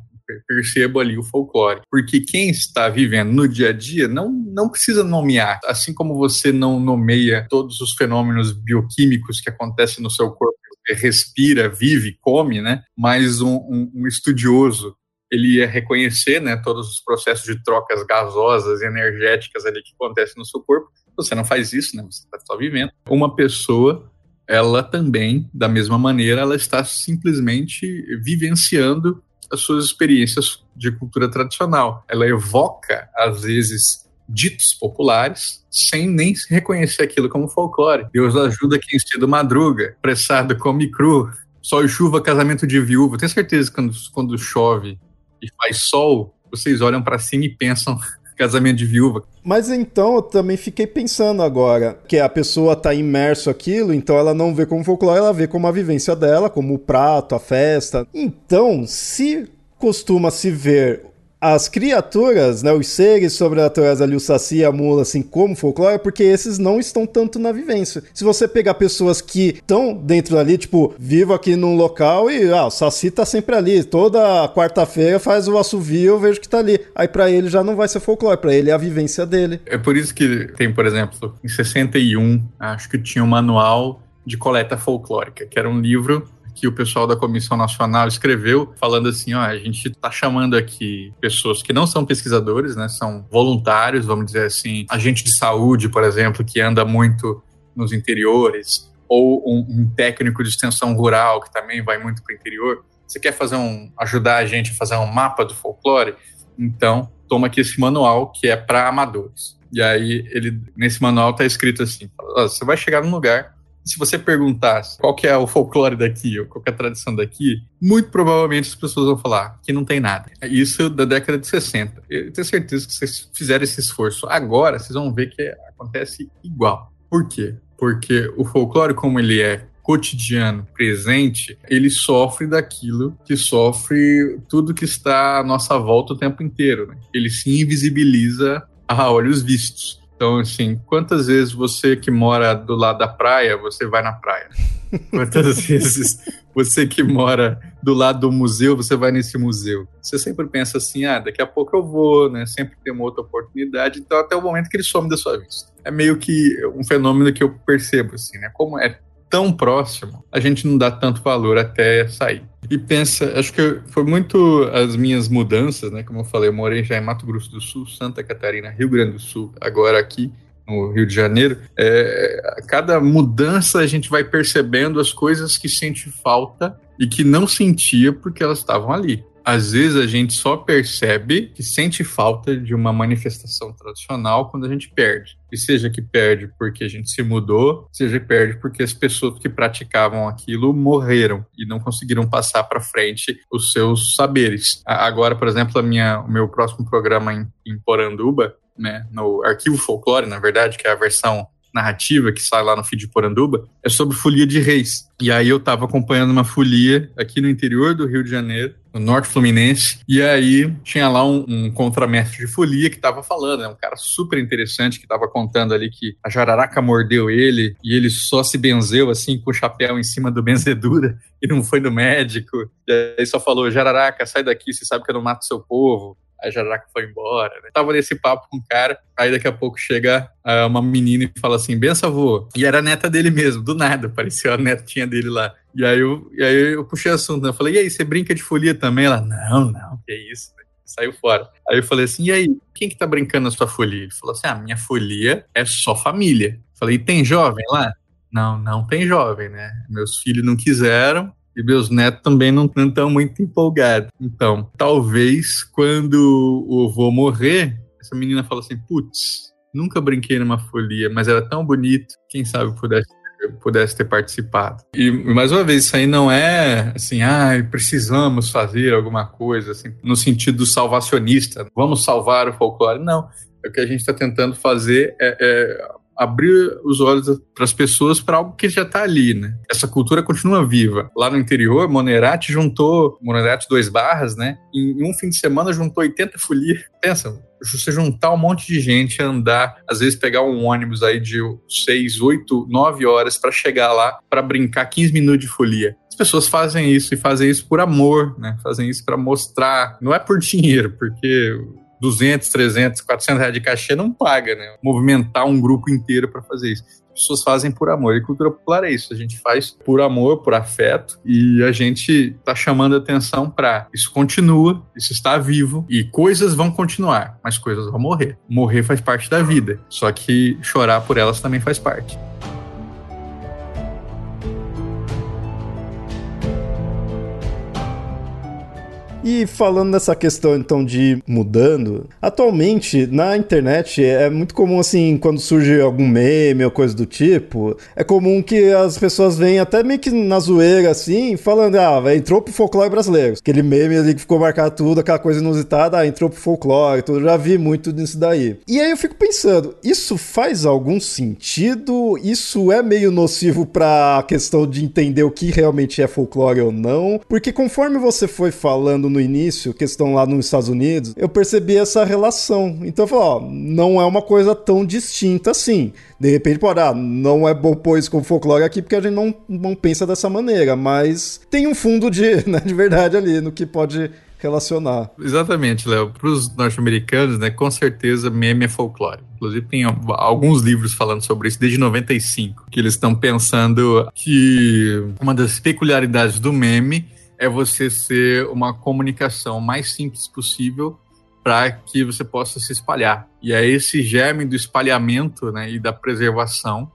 percebo ali o folclore. Porque quem está vivendo no dia a dia não, não precisa nomear. Assim como você não nomeia todos os fenômenos bioquímicos que acontecem no seu corpo, respira, vive, come, né? Mas um, um, um estudioso ele ia reconhecer né, todos os processos de trocas gasosas energéticas ali que acontecem no seu corpo. Você não faz isso, né? Você está só vivendo. Uma pessoa, ela também, da mesma maneira, ela está simplesmente vivenciando as suas experiências de cultura tradicional. Ela evoca, às vezes, ditos populares sem nem reconhecer aquilo como folclore. Deus ajuda quem cedo madruga, pressado come cru, sol e chuva, casamento de viúva. Tenho certeza que quando, quando chove e faz sol, vocês olham para cima e pensam casamento de viúva. Mas então eu também fiquei pensando agora que a pessoa está imerso aquilo, então ela não vê como folclore, ela vê como a vivência dela, como o prato, a festa. Então, se costuma se ver as criaturas, né, os seres sobrenaturais ali, o saci e a mula, assim, como folclore, porque esses não estão tanto na vivência. Se você pegar pessoas que estão dentro ali, tipo, vivo aqui num local e, ah, o saci tá sempre ali, toda quarta-feira faz o assovio, eu vejo que tá ali. Aí para ele já não vai ser folclore, para ele é a vivência dele. É por isso que tem, por exemplo, em 61, acho que tinha um manual de coleta folclórica, que era um livro que o pessoal da Comissão Nacional escreveu, falando assim: ó, a gente está chamando aqui pessoas que não são pesquisadores, né, são voluntários, vamos dizer assim, agente de saúde, por exemplo, que anda muito nos interiores, ou um, um técnico de extensão rural que também vai muito para o interior. Você quer fazer um ajudar a gente a fazer um mapa do folclore? Então, toma aqui esse manual que é para amadores. E aí ele nesse manual tá escrito assim: você vai chegar num lugar se você perguntasse qual que é o folclore daqui, ou qual que é a tradição daqui, muito provavelmente as pessoas vão falar que não tem nada. Isso da década de 60. Eu tenho certeza que se vocês fizerem esse esforço agora, vocês vão ver que acontece igual. Por quê? Porque o folclore, como ele é cotidiano, presente, ele sofre daquilo que sofre tudo que está à nossa volta o tempo inteiro. Né? Ele se invisibiliza a olhos vistos. Então, assim, quantas vezes você que mora do lado da praia, você vai na praia? Quantas vezes você que mora do lado do museu, você vai nesse museu? Você sempre pensa assim, ah, daqui a pouco eu vou, né? Sempre tem uma outra oportunidade, então até o momento que ele some da sua vista. É meio que um fenômeno que eu percebo, assim, né? Como é tão próximo, a gente não dá tanto valor até sair. E pensa, acho que foi muito as minhas mudanças, né? Como eu falei, eu morei já em Mato Grosso do Sul, Santa Catarina, Rio Grande do Sul, agora aqui no Rio de Janeiro. É, cada mudança a gente vai percebendo as coisas que sente falta e que não sentia porque elas estavam ali às vezes a gente só percebe que sente falta de uma manifestação tradicional quando a gente perde. E seja que perde porque a gente se mudou, seja que perde porque as pessoas que praticavam aquilo morreram e não conseguiram passar para frente os seus saberes. Agora, por exemplo, a minha, o meu próximo programa em, em Poranduba, né, no Arquivo Folclore, na verdade, que é a versão narrativa que sai lá no feed de Poranduba, é sobre folia de reis. E aí eu tava acompanhando uma folia aqui no interior do Rio de Janeiro, no Norte Fluminense, e aí tinha lá um, um contramestre de folia que tava falando, né, um cara super interessante que tava contando ali que a jararaca mordeu ele e ele só se benzeu assim com o chapéu em cima do benzedura e não foi no médico. E aí só falou, jararaca, sai daqui, você sabe que eu não mato seu povo a Jararaca foi embora. Né? Tava nesse papo com o cara, aí daqui a pouco chega uh, uma menina e fala assim, benção, avô. E era a neta dele mesmo, do nada, apareceu a netinha dele lá. E aí eu, e aí eu puxei assunto, né? Eu falei, e aí, você brinca de folia também? Ela, não, não, que isso. Saiu fora. Aí eu falei assim, e aí, quem que tá brincando na sua folia? Ele falou assim, ah, minha folia é só família. Eu falei, e tem jovem lá? Não, não tem jovem, né? Meus filhos não quiseram, e meus netos também não estão muito empolgados. Então, talvez quando o avô morrer, essa menina fala assim: putz, nunca brinquei numa folia, mas era tão bonito, quem sabe pudesse pudesse ter participado. E mais uma vez, isso aí não é assim, ah, precisamos fazer alguma coisa, assim, no sentido salvacionista, vamos salvar o folclore. Não. O que a gente está tentando fazer é, é abrir os olhos para as pessoas para algo que já está ali, né? Essa cultura continua viva. Lá no interior, Monerati juntou, Monerati dois barras, né? Em um fim de semana juntou 80 folias. Pensa, você juntar um monte de gente, andar, às vezes pegar um ônibus aí de 6, 8, 9 horas para chegar lá para brincar 15 minutos de folia. As pessoas fazem isso e fazem isso por amor, né? Fazem isso para mostrar, não é por dinheiro, porque 200, 300, 400 reais de cachê não paga, né? Movimentar um grupo inteiro para fazer isso. As pessoas fazem por amor. E cultura popular é isso. A gente faz por amor, por afeto, e a gente está chamando atenção para isso continua, isso está vivo, e coisas vão continuar, mas coisas vão morrer. Morrer faz parte da vida, só que chorar por elas também faz parte. E falando nessa questão então de mudando, atualmente na internet é muito comum assim, quando surge algum meme ou coisa do tipo, é comum que as pessoas venham até meio que na zoeira assim, falando, ah, entrou pro folclore brasileiro. Aquele meme ali que ficou marcado tudo, aquela coisa inusitada, ah, entrou pro folclore, tudo, já vi muito disso daí. E aí eu fico pensando, isso faz algum sentido? Isso é meio nocivo pra questão de entender o que realmente é folclore ou não? Porque conforme você foi falando no início, questão lá nos Estados Unidos, eu percebi essa relação. Então eu falei, ó, não é uma coisa tão distinta assim. De repente, pode, ah, não é bom pôr isso como folclore aqui porque a gente não, não pensa dessa maneira, mas tem um fundo de, né, de verdade ali no que pode relacionar. Exatamente, Léo. Para os norte-americanos, né, com certeza meme é folclore. Inclusive tem alguns livros falando sobre isso desde 95, que eles estão pensando que uma das peculiaridades do meme é você ser uma comunicação mais simples possível para que você possa se espalhar. E é esse germe do espalhamento né, e da preservação,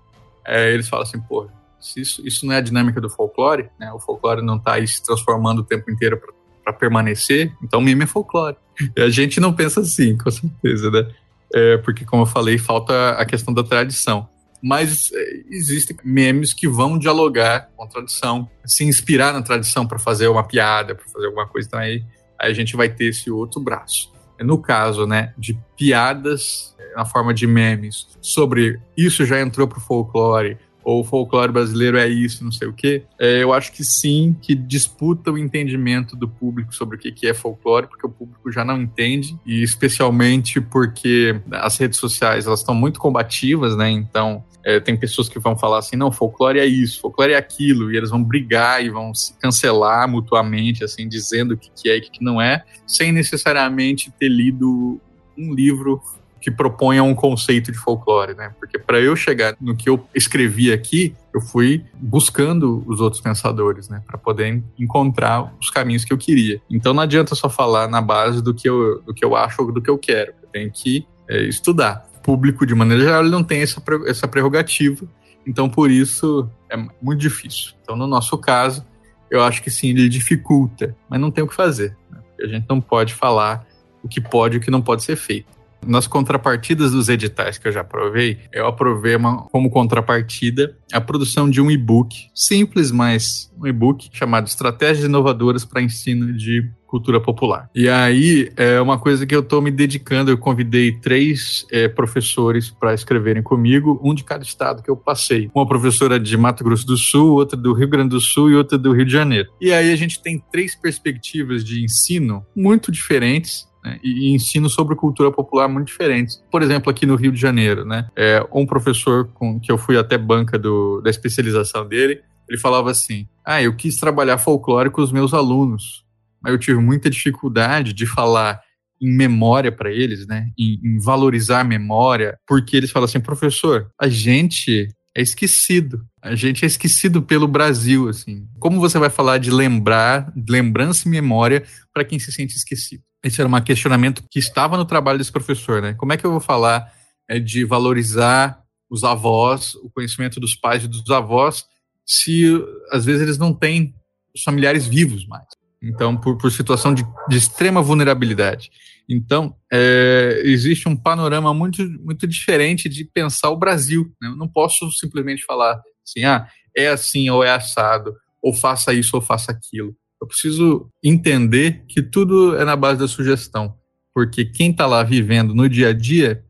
é, eles falam assim, pô, isso, isso não é a dinâmica do folclore, né? O folclore não está aí se transformando o tempo inteiro para permanecer, então meme é folclore. E a gente não pensa assim, com certeza, né? É, porque, como eu falei, falta a questão da tradição. Mas é, existem memes que vão dialogar com a tradição, se inspirar na tradição para fazer uma piada, para fazer alguma coisa. Então aí, aí a gente vai ter esse outro braço. No caso, né, de piadas é, na forma de memes sobre isso já entrou pro folclore, ou o folclore brasileiro é isso, não sei o quê. É, eu acho que sim, que disputa o entendimento do público sobre o que é folclore, porque o público já não entende, e especialmente porque as redes sociais elas estão muito combativas, né? Então é, tem pessoas que vão falar assim, não, folclore é isso, folclore é aquilo, e eles vão brigar e vão se cancelar mutuamente, assim, dizendo o que, que é e o que, que não é, sem necessariamente ter lido um livro que proponha um conceito de folclore, né? Porque para eu chegar no que eu escrevi aqui, eu fui buscando os outros pensadores, né? Para poder encontrar os caminhos que eu queria. Então não adianta só falar na base do que eu, do que eu acho ou do que eu quero. Eu tenho que é, estudar. O público, de maneira geral, ele não tem essa, essa prerrogativa. Então, por isso, é muito difícil. Então, no nosso caso, eu acho que sim, ele dificulta, mas não tem o que fazer. Né? A gente não pode falar o que pode e o que não pode ser feito. Nas contrapartidas dos editais que eu já aprovei, eu aprovei uma, como contrapartida a produção de um e-book simples, mas um e-book chamado Estratégias Inovadoras para Ensino de cultura popular. E aí é uma coisa que eu estou me dedicando. Eu convidei três é, professores para escreverem comigo, um de cada estado que eu passei. Uma professora de Mato Grosso do Sul, outra do Rio Grande do Sul e outra do Rio de Janeiro. E aí a gente tem três perspectivas de ensino muito diferentes né, e ensino sobre cultura popular muito diferentes. Por exemplo, aqui no Rio de Janeiro, né, é, um professor com que eu fui até banca do, da especialização dele, ele falava assim: Ah, eu quis trabalhar folclore com os meus alunos, mas eu tive muita dificuldade de falar em memória para eles, né, em, em valorizar a memória, porque eles falam assim, professor, a gente é esquecido. A gente é esquecido pelo Brasil, assim. Como você vai falar de lembrar, lembrança e memória para quem se sente esquecido? Esse era um questionamento que estava no trabalho desse professor, né? Como é que eu vou falar é, de valorizar os avós, o conhecimento dos pais e dos avós, se às vezes eles não têm os familiares vivos mais? Então, por, por situação de, de extrema vulnerabilidade. Então, é, existe um panorama muito, muito diferente de pensar o Brasil. Né? Eu não posso simplesmente falar assim, ah, é assim ou é assado, ou faça isso ou faça aquilo. Eu preciso entender que tudo é na base da sugestão, porque quem está lá vivendo no dia a dia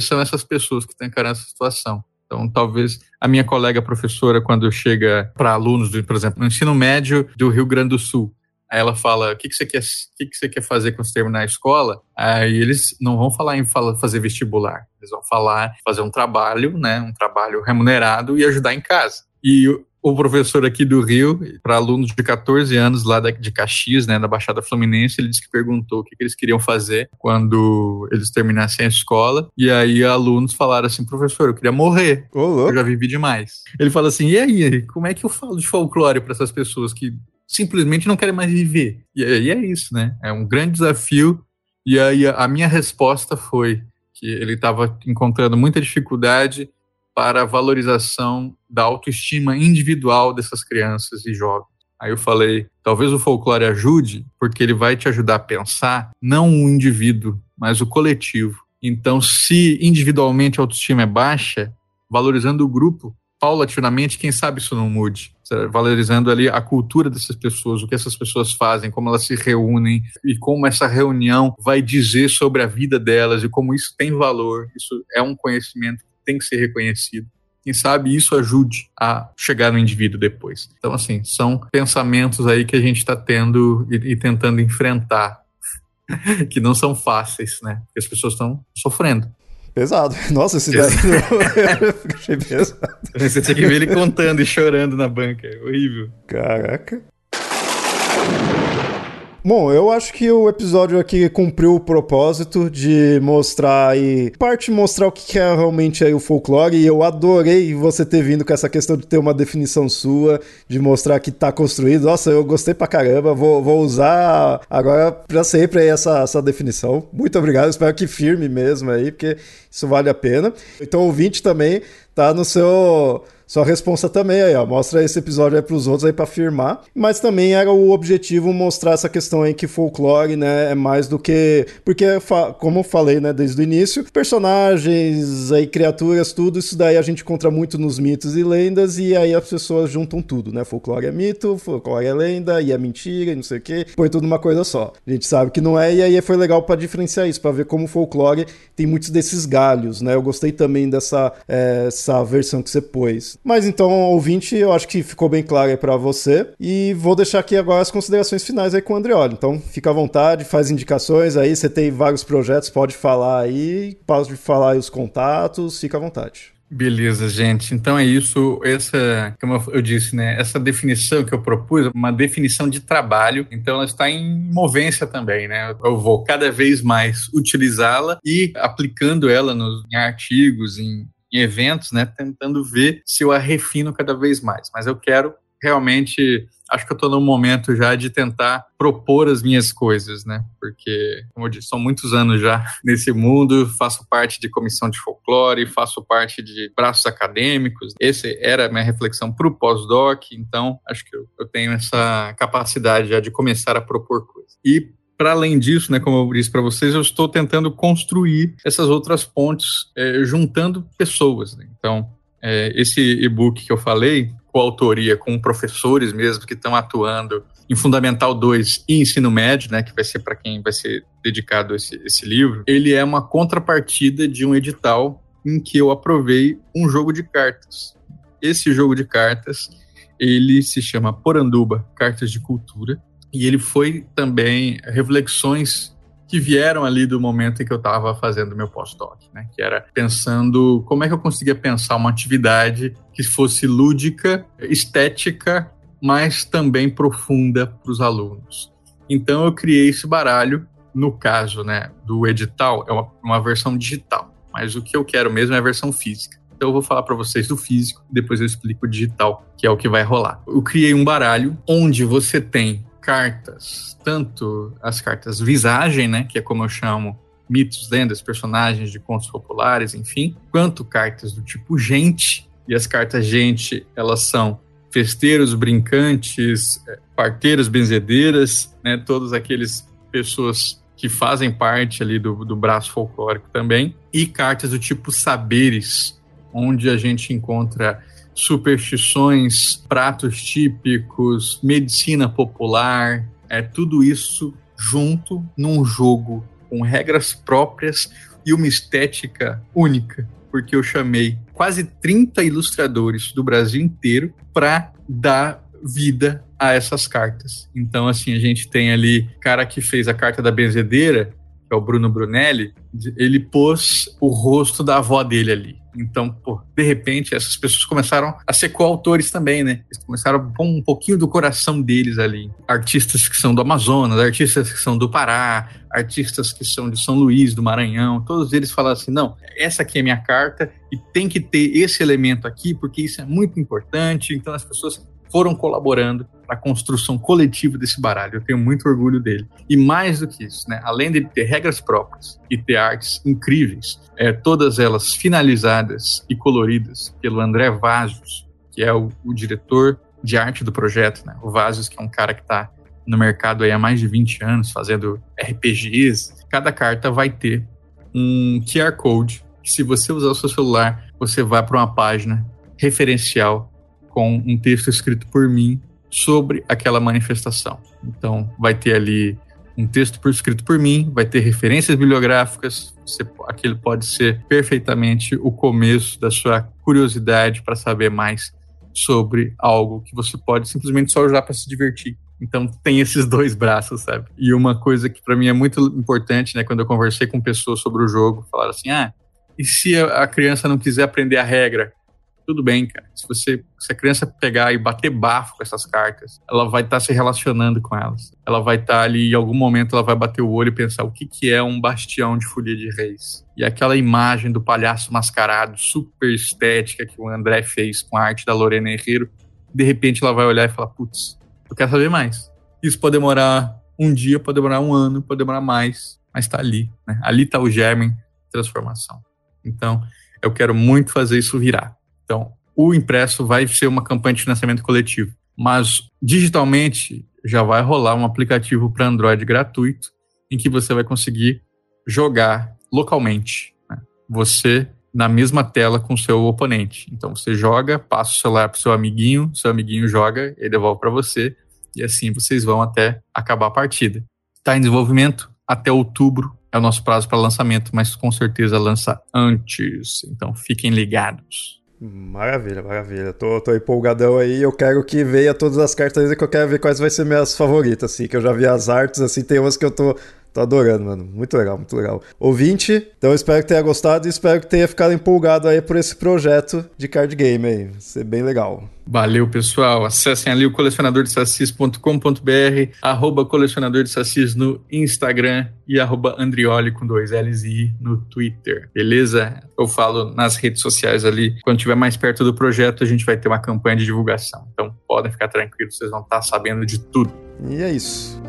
são essas pessoas que estão encarando essa situação. Então, talvez a minha colega professora, quando chega para alunos, por exemplo, no ensino médio do Rio Grande do Sul, aí ela fala: o que, que, você, quer, que, que você quer fazer quando você terminar a escola? Aí eles não vão falar em fazer vestibular, eles vão falar fazer um trabalho, né, um trabalho remunerado e ajudar em casa. E o professor aqui do Rio, para alunos de 14 anos lá de Caxias, né, da Baixada Fluminense, ele disse que perguntou o que, que eles queriam fazer quando eles terminassem a escola. E aí alunos falaram assim, professor, eu queria morrer. Oh, eu já vivi demais. Ele fala assim, e aí, como é que eu falo de folclore para essas pessoas que simplesmente não querem mais viver? E aí é isso, né? É um grande desafio. E aí a minha resposta foi que ele estava encontrando muita dificuldade para a valorização da autoestima individual dessas crianças e jovens. Aí eu falei, talvez o folclore ajude, porque ele vai te ajudar a pensar não o indivíduo, mas o coletivo. Então, se individualmente a autoestima é baixa, valorizando o grupo, paulatinamente, quem sabe isso não mude. Valorizando ali a cultura dessas pessoas, o que essas pessoas fazem, como elas se reúnem e como essa reunião vai dizer sobre a vida delas e como isso tem valor. Isso é um conhecimento tem que ser reconhecido. Quem sabe isso ajude a chegar no indivíduo depois. Então, assim, são pensamentos aí que a gente está tendo e, e tentando enfrentar, que não são fáceis, né? Porque as pessoas estão sofrendo. Pesado. Nossa, esse daí eu achei pesado. Você tinha que ver ele contando e chorando na banca. É horrível. Caraca. Bom, eu acho que o episódio aqui cumpriu o propósito de mostrar e parte mostrar o que é realmente aí o folclore e eu adorei você ter vindo com essa questão de ter uma definição sua, de mostrar que tá construído. Nossa, eu gostei pra caramba, vou, vou usar agora pra sempre aí essa, essa definição. Muito obrigado, espero que firme mesmo aí, porque isso vale a pena. Então, ouvinte também tá no seu Sua resposta também aí, ó. Mostra esse episódio aí pros outros aí pra afirmar. Mas também era o objetivo mostrar essa questão aí que folclore, né, é mais do que. Porque, como eu falei, né, desde o início, personagens, aí, criaturas, tudo, isso daí a gente encontra muito nos mitos e lendas, e aí as pessoas juntam tudo, né? Folclore é mito, folclore é lenda, e é mentira, e não sei o quê. Põe tudo numa coisa só. A gente sabe que não é, e aí foi legal para diferenciar isso, para ver como o folclore tem muitos desses galhos, né? Eu gostei também dessa é, essa versão que você pôs. Mas então, ouvinte, eu acho que ficou bem claro aí pra você. E vou deixar aqui agora as considerações finais aí com o Andreoli. Então, fica à vontade, faz indicações aí. Você tem vários projetos, pode falar aí, pode falar aí os contatos, fica à vontade. Beleza, gente. Então é isso. Essa, como eu disse, né? Essa definição que eu propus, uma definição de trabalho. Então ela está em movência também, né? Eu vou cada vez mais utilizá-la e aplicando ela nos, em artigos, em, em eventos, né? Tentando ver se eu a refino cada vez mais. Mas eu quero realmente acho que eu estou no momento já de tentar propor as minhas coisas, né? Porque, como eu disse, são muitos anos já nesse mundo, faço parte de comissão de folclore, faço parte de braços acadêmicos. Esse era a minha reflexão para o pós-doc, então acho que eu, eu tenho essa capacidade já de começar a propor coisas. E para além disso, né, como eu disse para vocês, eu estou tentando construir essas outras pontes, é, juntando pessoas. Né? Então, é, esse e-book que eu falei, coautoria com professores mesmo que estão atuando em Fundamental 2 e Ensino Médio, né, que vai ser para quem vai ser dedicado esse, esse livro, ele é uma contrapartida de um edital em que eu aprovei um jogo de cartas. Esse jogo de cartas, ele se chama Poranduba Cartas de Cultura, e ele foi também reflexões que vieram ali do momento em que eu estava fazendo meu pós-doc, né? Que era pensando como é que eu conseguia pensar uma atividade que fosse lúdica, estética, mas também profunda para os alunos. Então eu criei esse baralho. No caso, né, do edital é uma, uma versão digital, mas o que eu quero mesmo é a versão física. Então eu vou falar para vocês do físico, depois eu explico o digital, que é o que vai rolar. Eu criei um baralho onde você tem cartas, tanto as cartas visagem, né, que é como eu chamo mitos, lendas, personagens de contos populares, enfim, quanto cartas do tipo gente. E as cartas gente, elas são festeiros, brincantes, eh, parteiras, benzedeiras, né, todos aqueles pessoas que fazem parte ali do, do braço folclórico também, e cartas do tipo saberes, onde a gente encontra superstições, pratos típicos, medicina popular, é tudo isso junto num jogo com regras próprias e uma estética única, porque eu chamei quase 30 ilustradores do Brasil inteiro para dar vida a essas cartas. Então, assim, a gente tem ali cara que fez a carta da benzedeira, que é o Bruno Brunelli, ele pôs o rosto da avó dele ali. Então, pô, de repente, essas pessoas começaram a ser coautores também, né? Eles começaram a pôr um pouquinho do coração deles ali. Artistas que são do Amazonas, artistas que são do Pará, artistas que são de São Luís, do Maranhão, todos eles falaram assim: não, essa aqui é minha carta e tem que ter esse elemento aqui, porque isso é muito importante. Então, as pessoas foram colaborando para a construção coletiva desse baralho. Eu tenho muito orgulho dele. E mais do que isso, né? além de ter regras próprias e ter artes incríveis, é, todas elas finalizadas e coloridas pelo André Vazos, que é o, o diretor de arte do projeto. Né? O Vazos, que é um cara que está no mercado aí há mais de 20 anos, fazendo RPGs. Cada carta vai ter um QR Code que, se você usar o seu celular, você vai para uma página referencial com um texto escrito por mim sobre aquela manifestação. Então, vai ter ali um texto por, escrito por mim, vai ter referências bibliográficas, você, aquilo pode ser perfeitamente o começo da sua curiosidade para saber mais sobre algo que você pode simplesmente só usar para se divertir. Então tem esses dois braços, sabe? E uma coisa que para mim é muito importante, né, quando eu conversei com pessoas sobre o jogo, falaram assim: "Ah, e se a criança não quiser aprender a regra? Tudo bem, cara. Se você, se a criança pegar e bater bafo com essas cartas, ela vai estar tá se relacionando com elas. Ela vai estar tá ali, em algum momento, ela vai bater o olho e pensar o que, que é um bastião de folia de reis. E aquela imagem do palhaço mascarado, super estética, que o André fez com a arte da Lorena Herrero, de repente ela vai olhar e falar: putz, eu quero saber mais. Isso pode demorar um dia, pode demorar um ano, pode demorar mais, mas está ali. Né? Ali está o germe de transformação. Então, eu quero muito fazer isso virar. Então, o impresso vai ser uma campanha de financiamento coletivo. Mas digitalmente já vai rolar um aplicativo para Android gratuito em que você vai conseguir jogar localmente. Né? Você na mesma tela com seu oponente. Então você joga, passa o celular para seu amiguinho, seu amiguinho joga e devolve para você, e assim vocês vão até acabar a partida. Está em desenvolvimento até outubro é o nosso prazo para lançamento, mas com certeza lança antes. Então fiquem ligados. Maravilha, maravilha. Tô, tô empolgadão aí. Eu quero que venha todas as cartas que eu quero ver quais vai ser minhas favoritas, assim. Que eu já vi as artes, assim, tem umas que eu tô Tô adorando, mano. Muito legal, muito legal. Ouvinte, então espero que tenha gostado e espero que tenha ficado empolgado aí por esse projeto de card game aí. Vai ser bem legal. Valeu, pessoal. Acessem ali o colecionadordesassis.com.br, arroba colecionador de sacis no Instagram e arroba Andrioli com dois L's e I no Twitter. Beleza? Eu falo nas redes sociais ali. Quando estiver mais perto do projeto, a gente vai ter uma campanha de divulgação. Então podem ficar tranquilos, vocês vão estar sabendo de tudo. E é isso.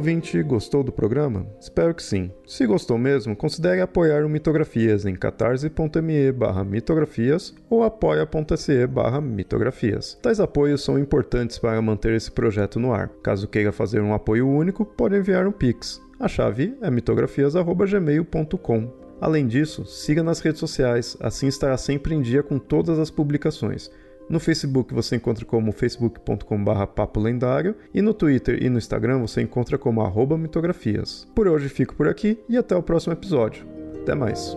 Ouvinte, gostou do programa? Espero que sim. Se gostou mesmo, considere apoiar o Mitografias em catarse.me mitografias ou apoia.se mitografias. Tais apoios são importantes para manter esse projeto no ar. Caso queira fazer um apoio único, pode enviar um Pix. A chave é mitografias.gmail.com. Além disso, siga nas redes sociais, assim estará sempre em dia com todas as publicações. No Facebook você encontra como facebook.com.br papo lendário e no Twitter e no Instagram você encontra como arroba mitografias. Por hoje fico por aqui e até o próximo episódio. Até mais.